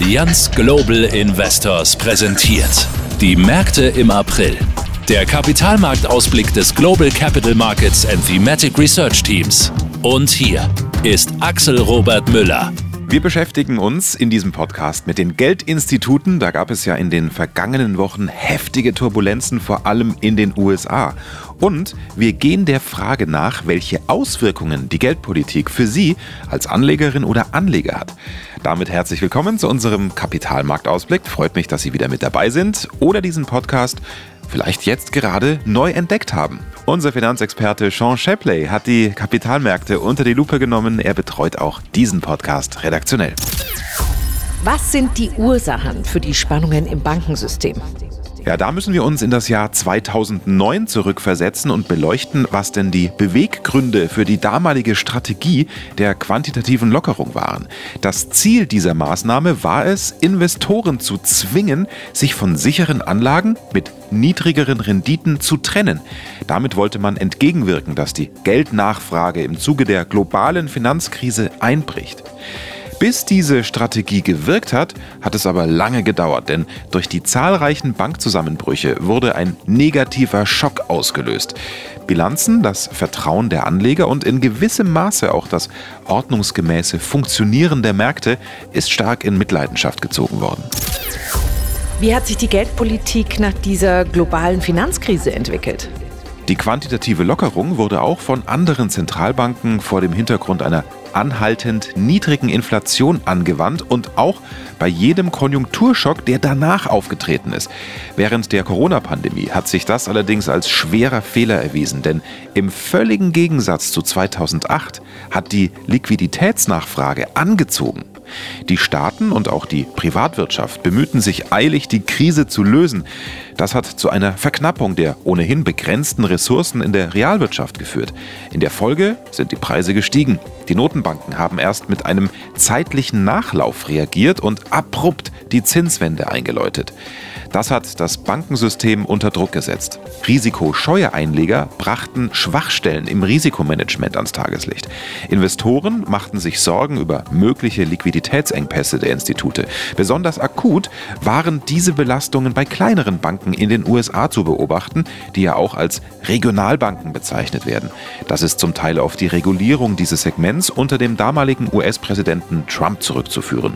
Allianz Global Investors präsentiert. Die Märkte im April. Der Kapitalmarktausblick des Global Capital Markets and Thematic Research Teams. Und hier ist Axel Robert Müller. Wir beschäftigen uns in diesem Podcast mit den Geldinstituten. Da gab es ja in den vergangenen Wochen heftige Turbulenzen, vor allem in den USA. Und wir gehen der Frage nach, welche Auswirkungen die Geldpolitik für Sie als Anlegerin oder Anleger hat. Damit herzlich willkommen zu unserem Kapitalmarktausblick. Freut mich, dass Sie wieder mit dabei sind oder diesen Podcast vielleicht jetzt gerade neu entdeckt haben. Unser Finanzexperte Sean Shapley hat die Kapitalmärkte unter die Lupe genommen. Er betreut auch diesen Podcast redaktionell. Was sind die Ursachen für die Spannungen im Bankensystem? Ja, da müssen wir uns in das Jahr 2009 zurückversetzen und beleuchten, was denn die Beweggründe für die damalige Strategie der quantitativen Lockerung waren. Das Ziel dieser Maßnahme war es, Investoren zu zwingen, sich von sicheren Anlagen mit niedrigeren Renditen zu trennen. Damit wollte man entgegenwirken, dass die Geldnachfrage im Zuge der globalen Finanzkrise einbricht. Bis diese Strategie gewirkt hat, hat es aber lange gedauert, denn durch die zahlreichen Bankzusammenbrüche wurde ein negativer Schock ausgelöst. Bilanzen, das Vertrauen der Anleger und in gewissem Maße auch das ordnungsgemäße Funktionieren der Märkte ist stark in Mitleidenschaft gezogen worden. Wie hat sich die Geldpolitik nach dieser globalen Finanzkrise entwickelt? Die quantitative Lockerung wurde auch von anderen Zentralbanken vor dem Hintergrund einer anhaltend niedrigen Inflation angewandt und auch bei jedem Konjunkturschock, der danach aufgetreten ist. Während der Corona-Pandemie hat sich das allerdings als schwerer Fehler erwiesen, denn im völligen Gegensatz zu 2008 hat die Liquiditätsnachfrage angezogen. Die Staaten und auch die Privatwirtschaft bemühten sich eilig, die Krise zu lösen. Das hat zu einer Verknappung der ohnehin begrenzten Ressourcen in der Realwirtschaft geführt. In der Folge sind die Preise gestiegen. Die Notenbanken haben erst mit einem zeitlichen Nachlauf reagiert und abrupt die Zinswende eingeläutet. Das hat das Bankensystem unter Druck gesetzt. Risikoscheue Einleger brachten Schwachstellen im Risikomanagement ans Tageslicht. Investoren machten sich Sorgen über mögliche Liquiditätsengpässe der Institute. Besonders akut waren diese Belastungen bei kleineren Banken in den USA zu beobachten, die ja auch als Regionalbanken bezeichnet werden. Das ist zum Teil auf die Regulierung dieses Segments unter dem damaligen US-Präsidenten Trump zurückzuführen.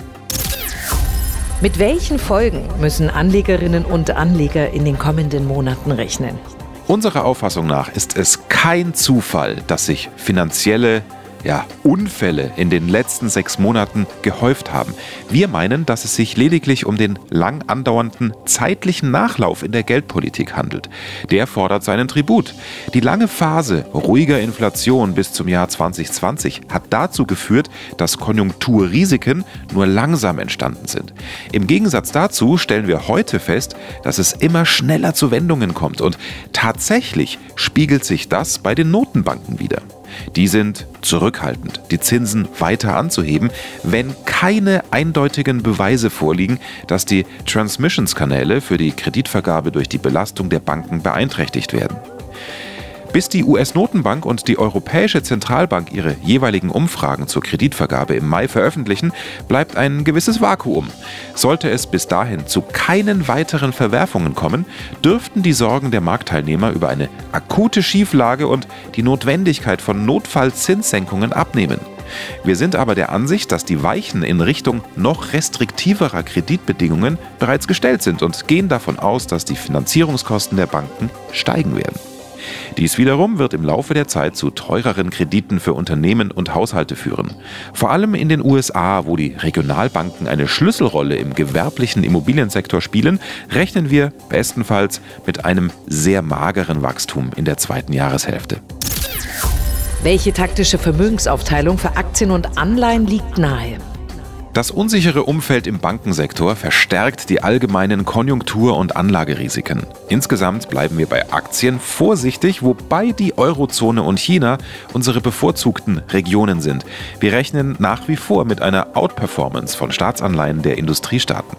Mit welchen Folgen müssen Anlegerinnen und Anleger in den kommenden Monaten rechnen? Unserer Auffassung nach ist es kein Zufall, dass sich finanzielle ja, Unfälle in den letzten sechs Monaten gehäuft haben. Wir meinen, dass es sich lediglich um den lang andauernden zeitlichen Nachlauf in der Geldpolitik handelt. Der fordert seinen Tribut. Die lange Phase ruhiger Inflation bis zum Jahr 2020 hat dazu geführt, dass Konjunkturrisiken nur langsam entstanden sind. Im Gegensatz dazu stellen wir heute fest, dass es immer schneller zu Wendungen kommt und tatsächlich spiegelt sich das bei den Notenbanken wieder. Die sind zurückhaltend, die Zinsen weiter anzuheben, wenn keine eindeutigen Beweise vorliegen, dass die Transmissionskanäle für die Kreditvergabe durch die Belastung der Banken beeinträchtigt werden. Bis die US-Notenbank und die Europäische Zentralbank ihre jeweiligen Umfragen zur Kreditvergabe im Mai veröffentlichen, bleibt ein gewisses Vakuum. Sollte es bis dahin zu keinen weiteren Verwerfungen kommen, dürften die Sorgen der Marktteilnehmer über eine akute Schieflage und die Notwendigkeit von Notfallzinssenkungen abnehmen. Wir sind aber der Ansicht, dass die Weichen in Richtung noch restriktiverer Kreditbedingungen bereits gestellt sind und gehen davon aus, dass die Finanzierungskosten der Banken steigen werden. Dies wiederum wird im Laufe der Zeit zu teureren Krediten für Unternehmen und Haushalte führen. Vor allem in den USA, wo die Regionalbanken eine Schlüsselrolle im gewerblichen Immobiliensektor spielen, rechnen wir bestenfalls mit einem sehr mageren Wachstum in der zweiten Jahreshälfte. Welche taktische Vermögensaufteilung für Aktien und Anleihen liegt nahe? Das unsichere Umfeld im Bankensektor verstärkt die allgemeinen Konjunktur- und Anlagerisiken. Insgesamt bleiben wir bei Aktien vorsichtig, wobei die Eurozone und China unsere bevorzugten Regionen sind. Wir rechnen nach wie vor mit einer Outperformance von Staatsanleihen der Industriestaaten.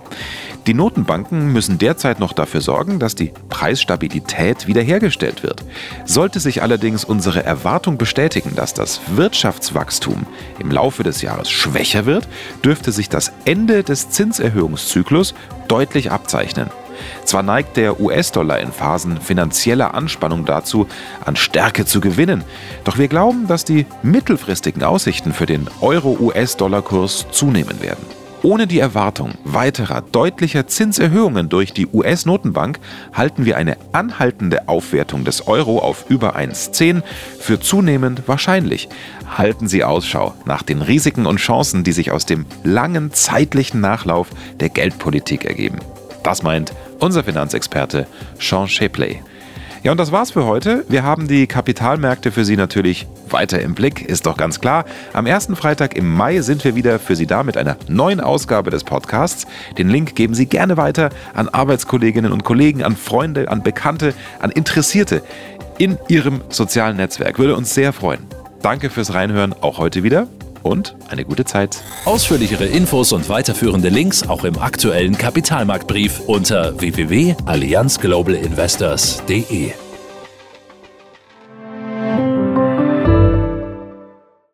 Die Notenbanken müssen derzeit noch dafür sorgen, dass die Preisstabilität wiederhergestellt wird. Sollte sich allerdings unsere Erwartung bestätigen, dass das Wirtschaftswachstum im Laufe des Jahres schwächer wird, dürfen dürfte sich das Ende des Zinserhöhungszyklus deutlich abzeichnen. Zwar neigt der US-Dollar in Phasen finanzieller Anspannung dazu, an Stärke zu gewinnen, doch wir glauben, dass die mittelfristigen Aussichten für den Euro-US-Dollar-Kurs zunehmen werden. Ohne die Erwartung weiterer deutlicher Zinserhöhungen durch die US-Notenbank halten wir eine anhaltende Aufwertung des Euro auf über 1,10 für zunehmend wahrscheinlich. Halten Sie Ausschau nach den Risiken und Chancen, die sich aus dem langen zeitlichen Nachlauf der Geldpolitik ergeben. Das meint unser Finanzexperte Sean Shapley. Ja, und das war's für heute. Wir haben die Kapitalmärkte für Sie natürlich weiter im Blick, ist doch ganz klar. Am ersten Freitag im Mai sind wir wieder für Sie da mit einer neuen Ausgabe des Podcasts. Den Link geben Sie gerne weiter an Arbeitskolleginnen und Kollegen, an Freunde, an Bekannte, an Interessierte in Ihrem sozialen Netzwerk. Würde uns sehr freuen. Danke fürs Reinhören, auch heute wieder und eine gute Zeit. Ausführlichere Infos und weiterführende Links auch im aktuellen Kapitalmarktbrief unter www.allianzglobalinvestors.de.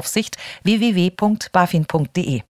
Aufsicht www.bafin.de.